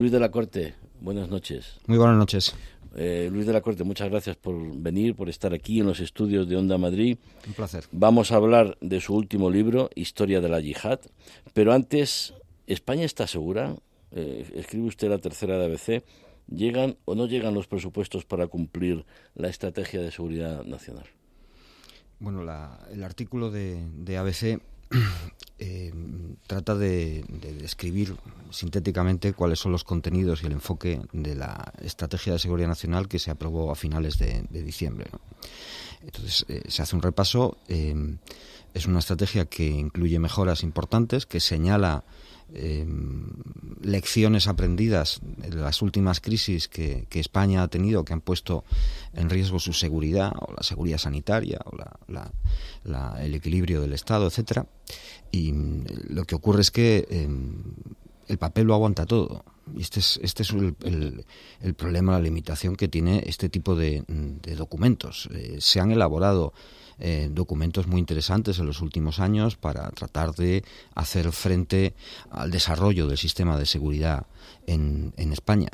Luis de la Corte, buenas noches. Muy buenas noches. Eh, Luis de la Corte, muchas gracias por venir, por estar aquí en los estudios de Onda Madrid. Un placer. Vamos a hablar de su último libro, Historia de la Yihad. Pero antes, ¿España está segura? Eh, escribe usted la tercera de ABC. ¿Llegan o no llegan los presupuestos para cumplir la estrategia de seguridad nacional? Bueno, el artículo de, de ABC eh, trata de, describir sintéticamente cuáles son los contenidos y el enfoque de la Estrategia de Seguridad Nacional que se aprobó a finales de, diciembre. Entonces, eh, se hace un repaso. Eh, es una estrategia que incluye mejoras importantes, que señala Em, lecciones aprendidas en las últimas crisis que, España ha tenido que han puesto en riesgo su seguridad o la seguridad sanitaria o el equilibrio del Estado, etcétera. Y mm, lo que ocurre es que em, el papel lo aguanta todo. Y este es, este es el, el, problema, la limitación que tiene este tipo de, documentos. Eh, se han elaborado eh, documentos muy interesantes en los últimos años para tratar de hacer frente al desarrollo del sistema de seguridad en, en España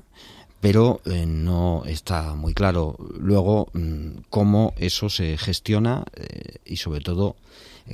pero eh, no está muy claro luego mm, cómo eso se gestiona eh, y sobre todo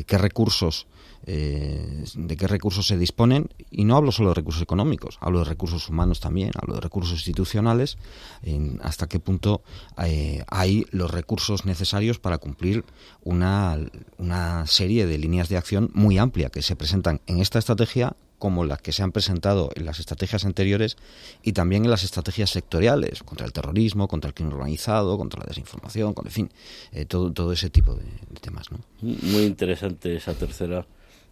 qué recursos eh, de qué recursos se disponen, y no hablo solo de recursos económicos, hablo de recursos humanos también, hablo de recursos institucionales, en hasta qué punto eh, hay los recursos necesarios para cumplir una, una serie de líneas de acción muy amplia que se presentan en esta estrategia como las que se han presentado en las estrategias anteriores y también en las estrategias sectoriales, contra el terrorismo, contra el crimen organizado, contra la desinformación, con, en fin, eh, todo, todo ese tipo de, de temas. ¿no? Muy interesante esa tercera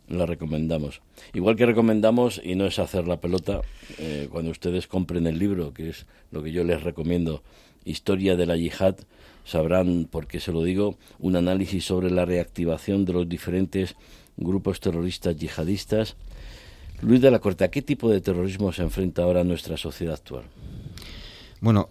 la recomendamos. Igual que recomendamos, y no es hacer la pelota, eh, cuando ustedes compren el libro, que es lo que yo les recomiendo, Historia de la Yihad, sabrán, por qué se lo digo, un análisis sobre la reactivación de los diferentes grupos terroristas yihadistas. Luis de la Corte, ¿a qué tipo de terrorismo se enfrenta ahora nuestra sociedad actual? Bueno,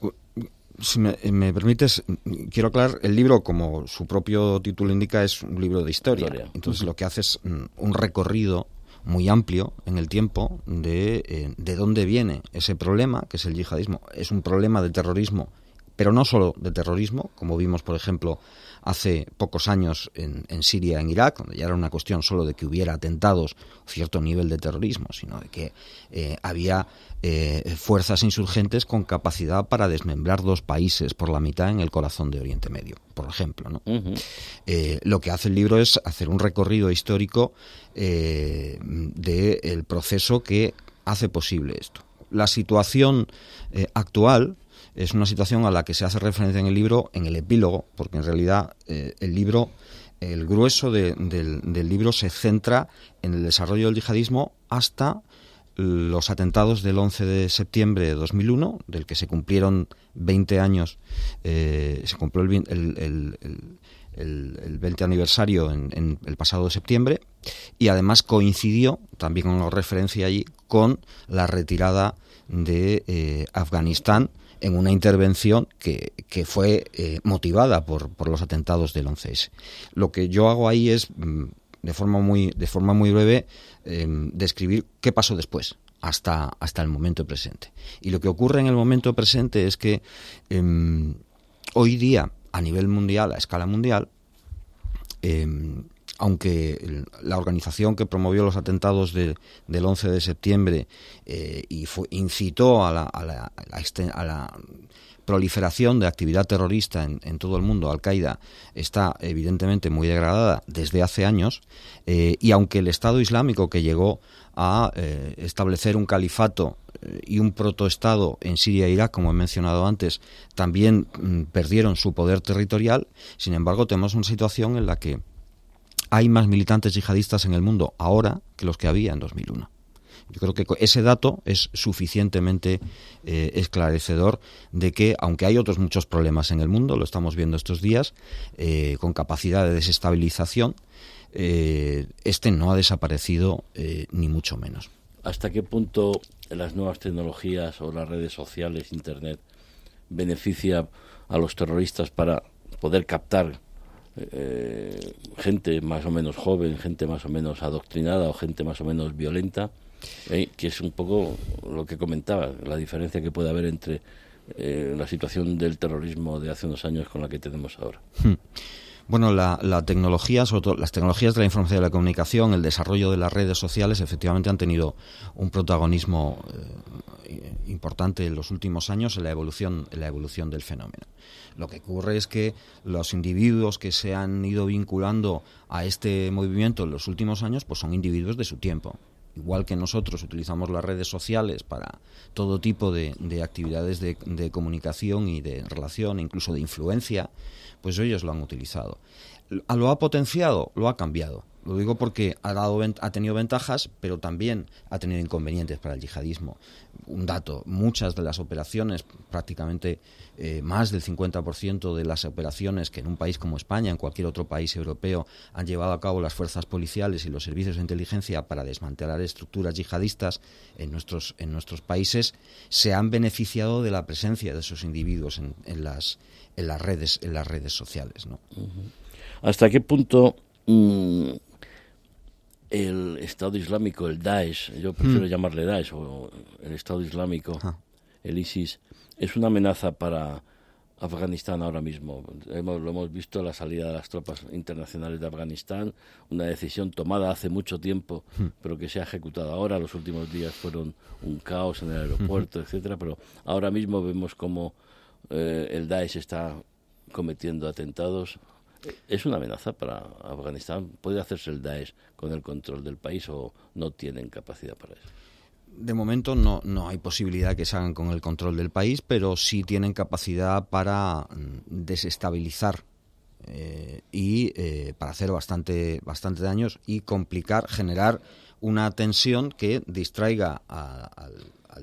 si me, permites, quiero aclarar, el libro, como su propio título indica, es un libro de historia. Entonces lo que hace es mm, un recorrido muy amplio en el tiempo de, eh, de dónde viene ese problema, que es el yihadismo. Es un problema de terrorismo, pero no solo de terrorismo, como vimos, por ejemplo, hace pocos años en, en, Siria, en Irak, donde ya era una cuestión solo de que hubiera atentados, cierto nivel de terrorismo, sino de que eh, había eh, fuerzas insurgentes con capacidad para desmembrar dos países por la mitad en el corazón de Oriente Medio, por ejemplo. ¿no? Eh, lo que hace el libro es hacer un recorrido histórico del proceso que hace posible esto. La situación actual es una situación a la que se hace referencia en el libro, en el epílogo, porque en realidad eh, el libro, el grueso del, libro se centra en el desarrollo del yihadismo hasta los atentados del 11 de septiembre de 2001, del que se cumplieron 20 años, eh, se cumplió el, el, 20 aniversario en, el pasado septiembre, y además coincidió, también con referencia allí, con la retirada de eh, Afganistán en una intervención que, que fue eh, motivada por, por, los atentados del 11S. Lo que yo hago ahí es, mm, de forma muy, de forma muy breve, em, describir qué pasó después. Hasta, hasta el momento presente. Y lo que ocurre en el momento presente es que em, hoy día, a nivel mundial, a escala mundial, em, aunque la organización que promovió los atentados del 11 de septiembre eh, y incitó a la, a, la, a la, proliferación de actividad terrorista en, todo el mundo, Al-Qaeda, está evidentemente muy degradada desde hace años, eh, y aunque el Estado Islámico que llegó a eh, establecer un califato y un protoestado en Siria e Irak, como he mencionado antes, también mm, perdieron su poder territorial, sin embargo tenemos una situación en la que hay más militantes yihadistas en el mundo ahora que los que había en 2001. Yo creo que ese dato es suficientemente eh, esclarecedor de que, aunque hay otros muchos problemas en el mundo, lo estamos viendo estos días, eh, con capacidad de desestabilización, eh, este no ha desaparecido ni mucho menos. ¿Hasta qué punto las nuevas tecnologías o las redes sociales, Internet, beneficia a los terroristas para poder captar eh, gente más o menos joven, gente más o menos adoctrinada o gente más o menos violenta Eh, que es un poco lo que comentaba, la diferencia que puede haber entre eh, la situación del terrorismo de hace unos años con la que tenemos ahora. Hmm. Bueno, la, tecnología, sobre todo las tecnologías de la información y la comunicación, el desarrollo de las redes sociales, efectivamente han tenido un protagonismo eh, importante en los últimos años en la evolución, en la evolución del fenómeno. Lo que ocurre es que los individuos que se han ido vinculando a este movimiento en los últimos años, pues son individuos de su tiempo igual que nosotros utilizamos las redes sociales para todo tipo de, actividades de, comunicación y de relación, incluso de influencia, pues ellos lo han utilizado. ¿Lo ha potenciado? Lo ha cambiado. Lo digo porque ha, dado, ha tenido ventajas, pero también ha tenido inconvenientes para el yihadismo. Un dato, muchas de las operaciones, prácticamente eh, más del 50% de las operaciones que en un país como España, en cualquier otro país europeo, han llevado a cabo las fuerzas policiales y los servicios de inteligencia para desmantelar estructuras yihadistas en nuestros, en nuestros países, se han beneficiado de la presencia de esos individuos en, las, en, las, redes, en las redes sociales. ¿Hasta qué punto mm, el Estado Islámico, el Daesh, yo prefiero hmm. llamarle Daesh, o el Estado Islámico, el ISIS, es una amenaza para Afganistán ahora mismo. Hemos, lo hemos visto la salida de las tropas internacionales de Afganistán, una decisión tomada hace mucho tiempo, hmm. pero que se ha ejecutado ahora. Los últimos días fueron un caos en el aeropuerto, etcétera, pero ahora mismo vemos como eh, el Daesh está cometiendo atentados ¿Es una amenaza para Afganistán? ¿Puede hacerse el Daesh con el control del país o no tienen capacidad para eso? De momento no, no hay posibilidad que se hagan con el control del país, pero sí tienen capacidad para mm, desestabilizar eh, y eh, para hacer bastante, bastante daños y complicar, generar una tensión que distraiga al,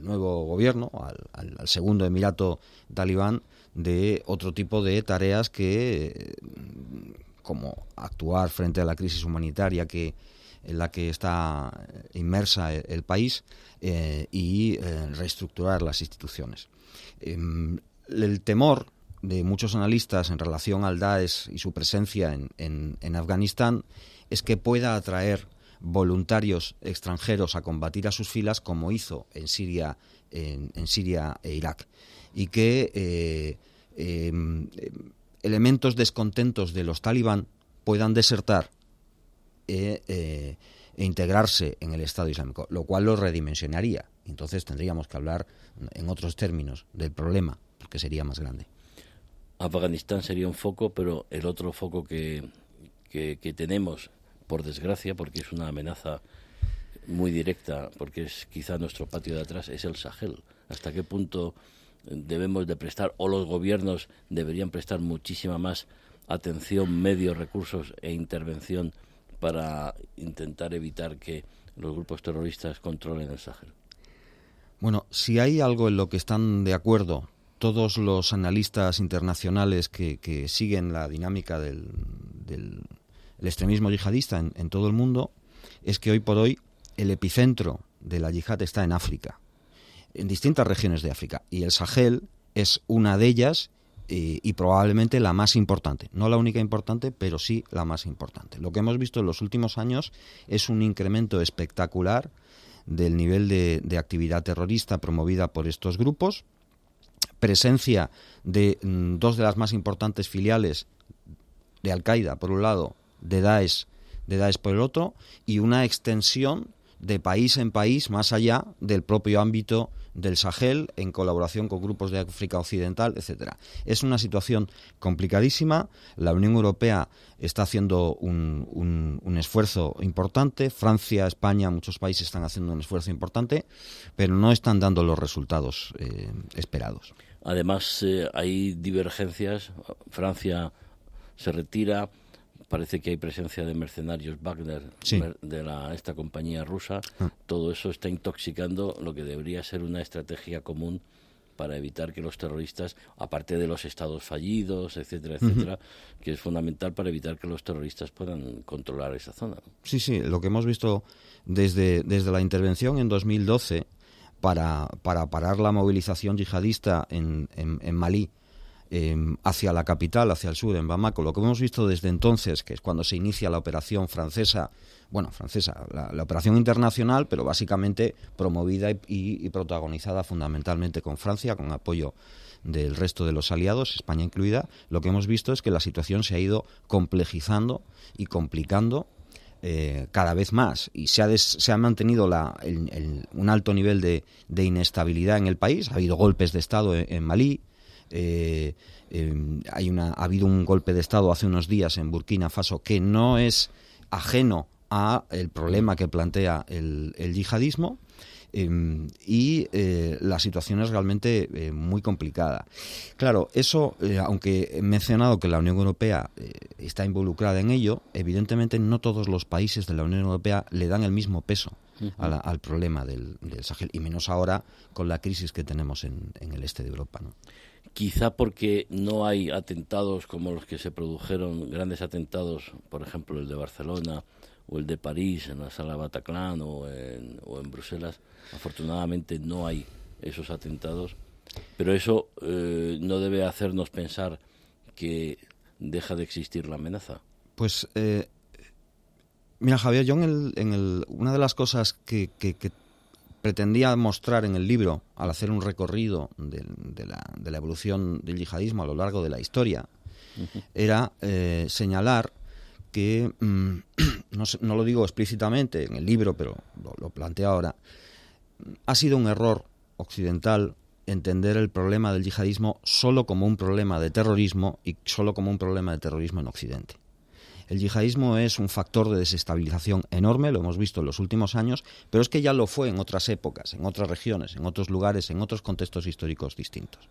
nuevo gobierno, al, al segundo emirato talibán, de otro tipo de tareas que, como actuar frente a la crisis humanitaria que en la que está inmersa el, país eh, y eh, reestructurar las instituciones. Em, el temor de muchos analistas en relación al Daesh y su presencia en, en, Afganistán es que pueda atraer voluntarios extranjeros a combatir a sus filas como hizo en Siria, en, en Siria e Irak y que eh, em, elementos descontentos de los talibán puedan desertar e, e, e, integrarse en el Estado Islámico, lo cual lo redimensionaría. Entonces tendríamos que hablar en otros términos del problema, porque sería más grande. Afganistán sería un foco, pero el otro foco que, que tenemos, por desgracia, porque es una amenaza muy directa, porque es quizá nuestro patio de atrás, es el Sahel. ¿Hasta qué punto debemos de prestar o los gobiernos deberían prestar muchísima más atención, medios, recursos e intervención para intentar evitar que los grupos terroristas controlen el Sahel? Bueno, si hay algo en lo que están de acuerdo todos los analistas internacionales que, siguen la dinámica del, extremismo yihadista en todo el mundo, es que hoy por hoy el epicentro de la yihad está en África en distintas regiones de África y el Sahel es una de ellas y, probablemente la más importante. No la única importante, pero sí la más importante. Lo que hemos visto en los últimos años es un incremento espectacular del nivel de, actividad terrorista promovida por estos grupos, presencia de mm, dos de las más importantes filiales de Al-Qaeda, por un lado, de Daesh, de Daesh por el otro, y una extensión de país en país más allá del propio ámbito del Sahel en colaboración con grupos de África Occidental, etcétera. Es una situación complicadísima. La Unión Europea está haciendo un, un, esfuerzo importante. Francia, España, muchos países están haciendo un esfuerzo importante, pero no están dando los resultados eh, esperados. Además, eh, hay divergencias. Francia se retira parece que hay presencia de mercenarios Wagner de la, esta compañía rusa. Ah. Todo eso está intoxicando lo que debería ser una estrategia común para evitar que los terroristas, aparte de los estados fallidos, etcétera, etcétera, que es fundamental para evitar que los terroristas puedan controlar esa zona. Sí, sí, lo que hemos visto desde, desde la intervención en 2012 para, para parar la movilización yihadista en, en, en Malí, em, hacia la capital, hacia el sur, en Bamako. Lo que hemos visto desde entonces, que es cuando se inicia la operación francesa, bueno, francesa, la, operación internacional, pero básicamente promovida y, protagonizada fundamentalmente con Francia, con apoyo del resto de los aliados, España incluida, lo que hemos visto es que la situación se ha ido complejizando y complicando eh, cada vez más y se ha, se ha mantenido la, un alto nivel de, inestabilidad en el país. Ha habido golpes de Estado en Malí, eh, em, hay una, ha habido un golpe de Estado hace unos días en Burkina Faso que no es ajeno a el problema que plantea el, yihadismo em, y eh, la situación es realmente eh, muy complicada. Claro, eso, aunque he mencionado que la Unión Europea está involucrada en ello, evidentemente no todos los países de la Unión Europea le dan el mismo peso al problema del, Sahel, y menos ahora con la crisis que tenemos en, en el este de Europa. ¿no? Quizá porque no hay atentados como los que se produjeron, grandes atentados, por ejemplo el de Barcelona o el de París en la sala Bataclan o en, o en Bruselas, afortunadamente no hay esos atentados, pero eso eh, no debe hacernos pensar que deja de existir la amenaza. Pues, eh, mira Javier, yo en, el, en el, una de las cosas que, que, que pretendía mostrar en el libro, al hacer un recorrido de, la, evolución del yihadismo a lo largo de la historia, era eh, señalar que, mm, no, lo digo explícitamente en el libro, pero lo, lo planteo ahora, ha sido un error occidental entender el problema del yihadismo solo como un problema de terrorismo y solo como un problema de terrorismo en Occidente. El yihadismo es un factor de desestabilización enorme, lo hemos visto en los últimos años, pero es que ya lo fue en otras épocas, en otras regiones, en otros lugares, en otros contextos históricos distintos.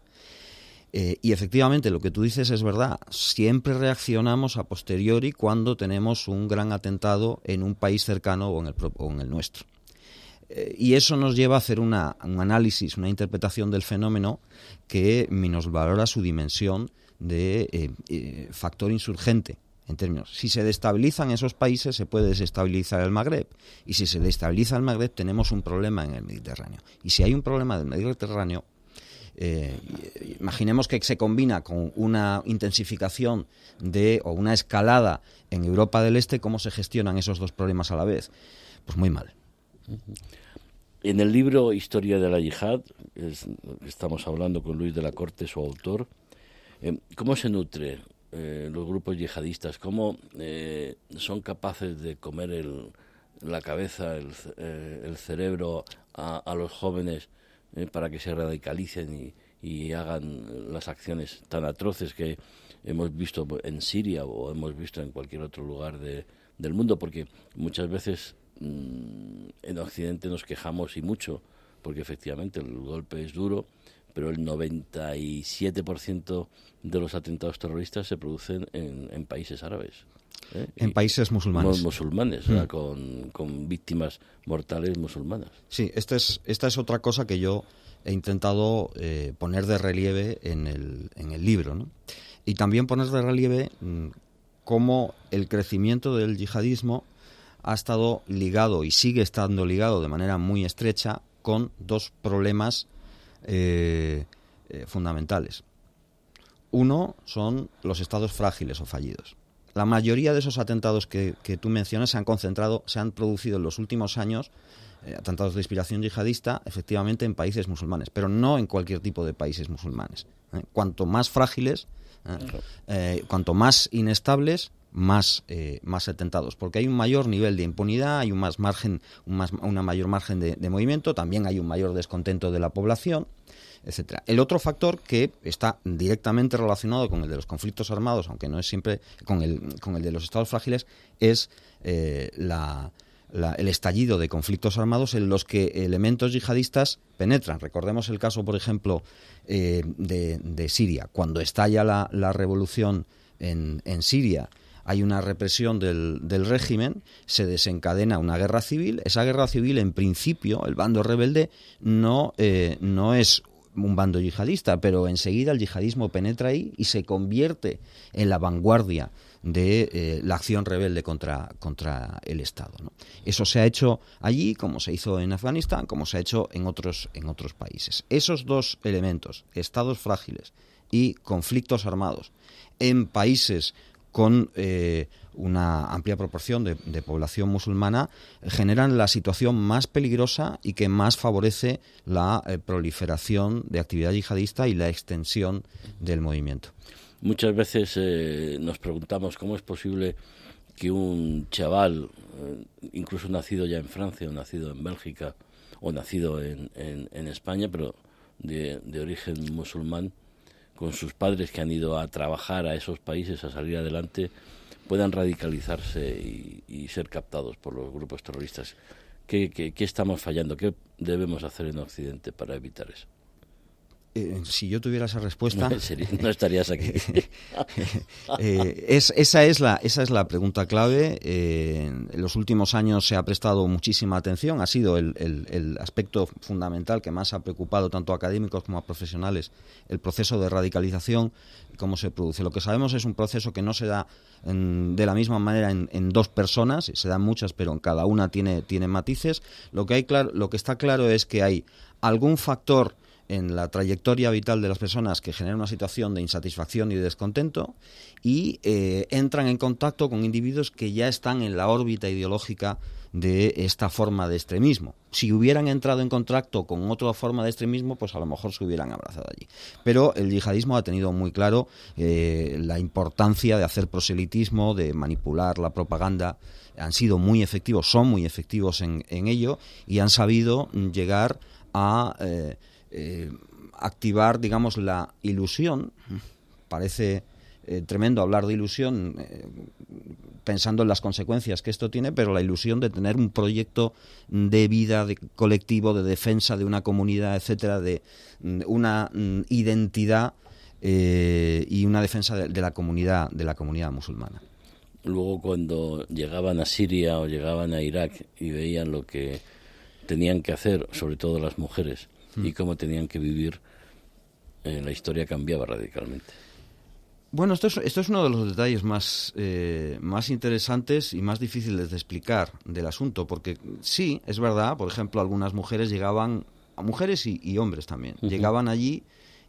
Eh, y efectivamente, lo que tú dices es verdad. Siempre reaccionamos a posteriori cuando tenemos un gran atentado en un país cercano o en el, en el nuestro. Eh, y eso nos lleva a hacer un análisis, una interpretación del fenómeno que nos valora su dimensión de eh, factor insurgente en términos, si se destabilizan esos países, se puede desestabilizar el Magreb. Y si se destabiliza el Magreb, tenemos un problema en el Mediterráneo. Y si hay un problema del Mediterráneo, eh, imaginemos que se combina con una intensificación de o una escalada en Europa del Este, ¿cómo se gestionan esos dos problemas a la vez? Pues muy mal. En el libro Historia de la Yihad, estamos hablando con Luis de la Corte, su autor, eh, ¿cómo se nutre eh, los grupos yihadistas, cómo eh, son capaces de comer el, la cabeza, el, eh, cerebro a, los jóvenes para que se radicalicen y, hagan las acciones tan atroces que hemos visto en Siria o hemos visto en cualquier otro lugar del mundo, porque muchas veces mm, en Occidente nos quejamos y mucho, porque efectivamente el golpe es duro, pero el 97% de los atentados terroristas se producen en, países árabes. ¿eh? En países musulmanes. Musulmanes, mm. con, víctimas mortales musulmanas. Sí, esta es, esta es otra cosa que yo he intentado eh, poner de relieve en el, en el libro. ¿no? Y también poner de relieve mm, cómo el crecimiento del yihadismo ha estado ligado y sigue estando ligado de manera muy estrecha con dos problemas eh, eh, fundamentales. Uno son los estados frágiles o fallidos. La mayoría de esos atentados que, tú mencionas se han concentrado, se han producido en los últimos años, eh, atentados de inspiración yihadista, efectivamente en países musulmanes, pero no en cualquier tipo de países musulmanes. Cuanto más frágiles, cuanto más inestables, más, más atentados, porque hay un mayor nivel de impunidad, hay un más margen, un más, una mayor margen de, movimiento, también hay un mayor descontento de la población, etcétera. El otro factor que está directamente relacionado con el de los conflictos armados, aunque no es siempre con el, con el de los estados frágiles, es eh, el estallido de conflictos armados en los que elementos yihadistas penetran. Recordemos el caso, por ejemplo, eh, de, Siria. Cuando estalla la, la revolución en, en Siria, hay una represión del, régimen, se desencadena una guerra civil. Esa guerra civil, en principio, el bando rebelde no, eh, no es un bando yihadista, pero enseguida el yihadismo penetra ahí y se convierte en la vanguardia de eh, la acción rebelde contra, contra el Estado. Eso se ha hecho allí, como se hizo en Afganistán, como se ha hecho en otros, en otros países. Esos dos elementos, estados frágiles y conflictos armados en países con eh, una amplia proporción de, población musulmana generan la situación más peligrosa y que más favorece la eh, proliferación de actividad yihadista y la extensión del movimiento. Muchas veces eh, nos preguntamos cómo es posible que un chaval, incluso nacido ya en Francia o nacido en Bélgica o nacido en, España, pero de origen musulmán, con sus padres que han ido a trabajar a esos países, a salir adelante, puedan radicalizarse y, ser captados por los grupos terroristas. ¿Qué, qué estamos fallando? ¿Qué debemos hacer en Occidente para evitar eso? Eh, si yo tuviera esa respuesta no estarías aquí. Eh, esa es la esa es la pregunta clave. Eh, en los últimos años se ha prestado muchísima atención ha sido el, el, aspecto fundamental que más ha preocupado tanto a académicos como a profesionales el proceso de radicalización cómo se produce. Lo que sabemos es un proceso que no se da de la misma manera en, en, dos personas se dan muchas pero en cada una tiene tiene matices. Lo que hay claro lo que está claro es que hay algún factor en la trayectoria vital de las personas que genera una situación de insatisfacción y de descontento y eh, entran en contacto con individuos que ya están en la órbita ideológica de esta forma de extremismo. Si hubieran entrado en contacto con otra forma de extremismo, pues a lo mejor se hubieran abrazado allí. Pero el yihadismo ha tenido muy claro eh, la importancia de hacer proselitismo, de manipular la propaganda. Han sido muy efectivos, son muy efectivos en, ello y han sabido llegar a... Eh, eh, activar, digamos, la ilusión. Parece eh, tremendo hablar de ilusión eh, pensando en las consecuencias que esto tiene, pero la ilusión de tener un proyecto de vida, de colectivo, de defensa de una comunidad, etcétera, de mm, una mm, identidad y una defensa de, la comunidad, de la comunidad musulmana. Luego, cuando llegaban a Siria o llegaban a Irak y veían lo que tenían que hacer, sobre todo las mujeres, y cómo tenían que vivir, eh, la historia cambiaba radicalmente. Bueno, esto es, esto es uno de los detalles más, eh, más interesantes y más difíciles de explicar del asunto, porque sí, es verdad, por ejemplo, algunas mujeres llegaban, a mujeres y, hombres también, llegaban allí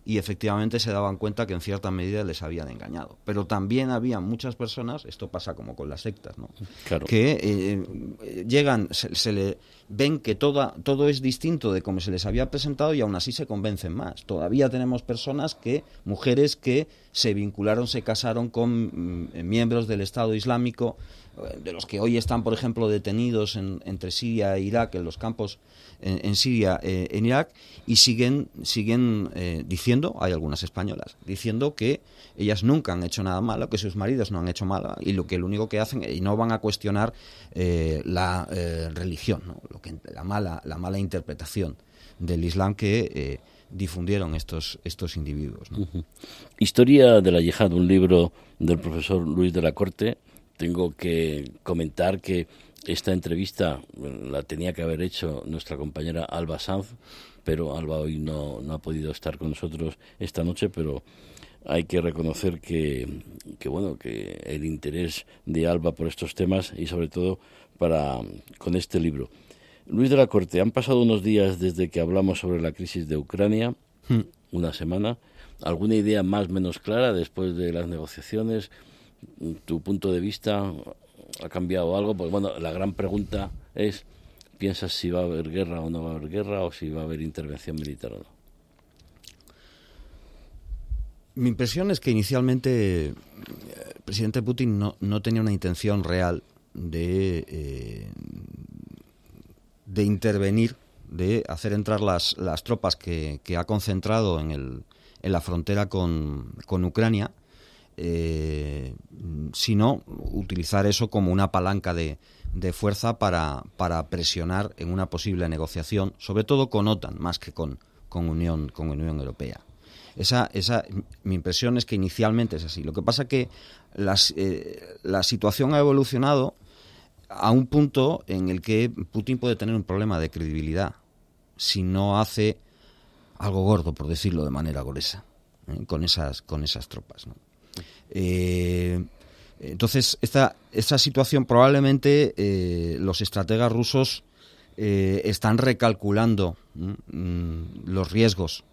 y efectivamente se daban cuenta que en cierta medida les habían engañado. Pero también había muchas personas, esto pasa como con las sectas, ¿no? que eh, eh, llegan, se, le ven que toda, todo es distinto de como se les había presentado y aún así se convencen más. Todavía tenemos personas que, mujeres que se vincularon, se casaron con mm, miembros del Estado Islámico, eh, de los que hoy están, por ejemplo, detenidos entre Siria e Irak, en los campos en, Siria, eh, en Irak, y siguen, siguen eh, diciendo, hay algunas españolas, diciendo que ellas nunca han hecho nada malo, que sus maridos no han hecho nada, y lo que lo único que hacen, y no van a cuestionar la religión, lo que, la, mala, la mala interpretación del Islam que difundieron estos, estos individuos. Historia de la yihad, un libro del profesor Luis de la Corte, tengo que comentar que esta entrevista la tenía que haber hecho nuestra compañera Alba Sanz, pero Alba hoy no, no ha podido estar con nosotros esta noche, pero hay que reconocer que, que, bueno que el interés de Alba por estos temas y sobre todo para con este libro. Luis de la Corte, han pasado unos días desde que hablamos sobre la crisis de Ucrania, hmm. una semana. ¿Alguna idea más o menos clara después de las negociaciones? Tu punto de vista ha cambiado algo, pues bueno, la gran pregunta es, ¿piensas si va a haber guerra o no va a haber guerra o si va a haber intervención militar o no? Mi impresión es que inicialmente el presidente Putin no, no tenía una intención real de, eh, de intervenir, de hacer entrar las, las tropas que, que ha concentrado en, el, en la frontera con, con Ucrania eh, sino utilizar eso como una palanca de, fuerza para, para, presionar en una posible negociación, sobre todo con OTAN, más que con, Unión, Europea. Esa, mi impresión es que inicialmente es así. Lo que pasa que eh, la situación ha evolucionado a un punto en el que Putin puede tener un problema de credibilidad si no hace algo gordo, por decirlo de manera gruesa, ¿eh? con, esas, con esas tropas. Eh, entonces, esta, esta situación probablemente eh, los estrategas rusos eh, están recalculando mm, los riesgos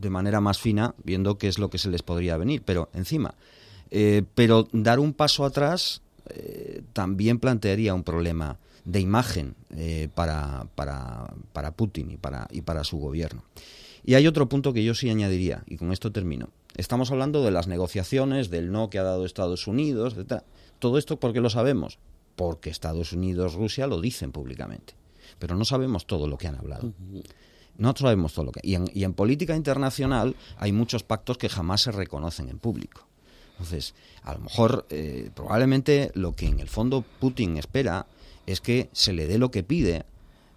de manera más fina, viendo qué es lo que se les podría venir, pero encima. pero dar un paso atrás también plantearía un problema de imagen para, para, para Putin y para, y para su gobierno. Y hay otro punto que yo sí añadiría, y con esto termino. Estamos hablando de las negociaciones, del no que ha dado Estados Unidos, etc. Todo esto, ¿por qué lo sabemos? Porque Estados Unidos, Rusia lo dicen públicamente. Pero no sabemos todo lo que han hablado. No sabemos todo lo que. Y en, y en política internacional hay muchos pactos que jamás se reconocen en público. Entonces, a lo mejor, eh, probablemente lo que en el fondo Putin espera es que se le dé lo que pide,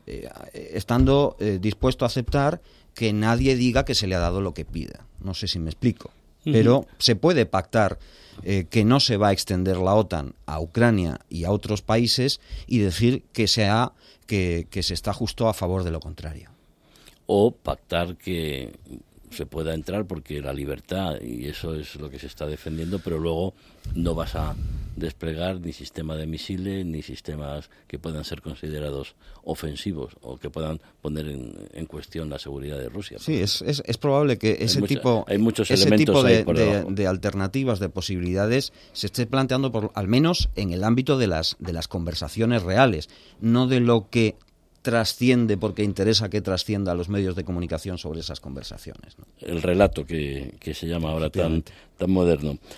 eh, estando eh, dispuesto a aceptar que nadie diga que se le ha dado lo que pida. No sé si me explico. Pero se puede pactar eh, que no se va a extender la OTAN a Ucrania y a otros países y decir que, sea, que, que se está justo a favor de lo contrario. O pactar que se pueda entrar porque la libertad y eso es lo que se está defendiendo, pero luego no vas a desplegar ni sistema de misiles ni sistemas que puedan ser considerados ofensivos o que puedan poner en, cuestión la seguridad de Rusia. Sí, es, es, probable que ese tipo, hay muchos ese tipo de, de, alternativas, de posibilidades, se esté planteando por, al menos en el ámbito de las, de las conversaciones reales, no de lo que trasciende porque interesa que trascienda a los medios de comunicación sobre esas conversaciones. El relato que, que se llama ahora tan, tan moderno.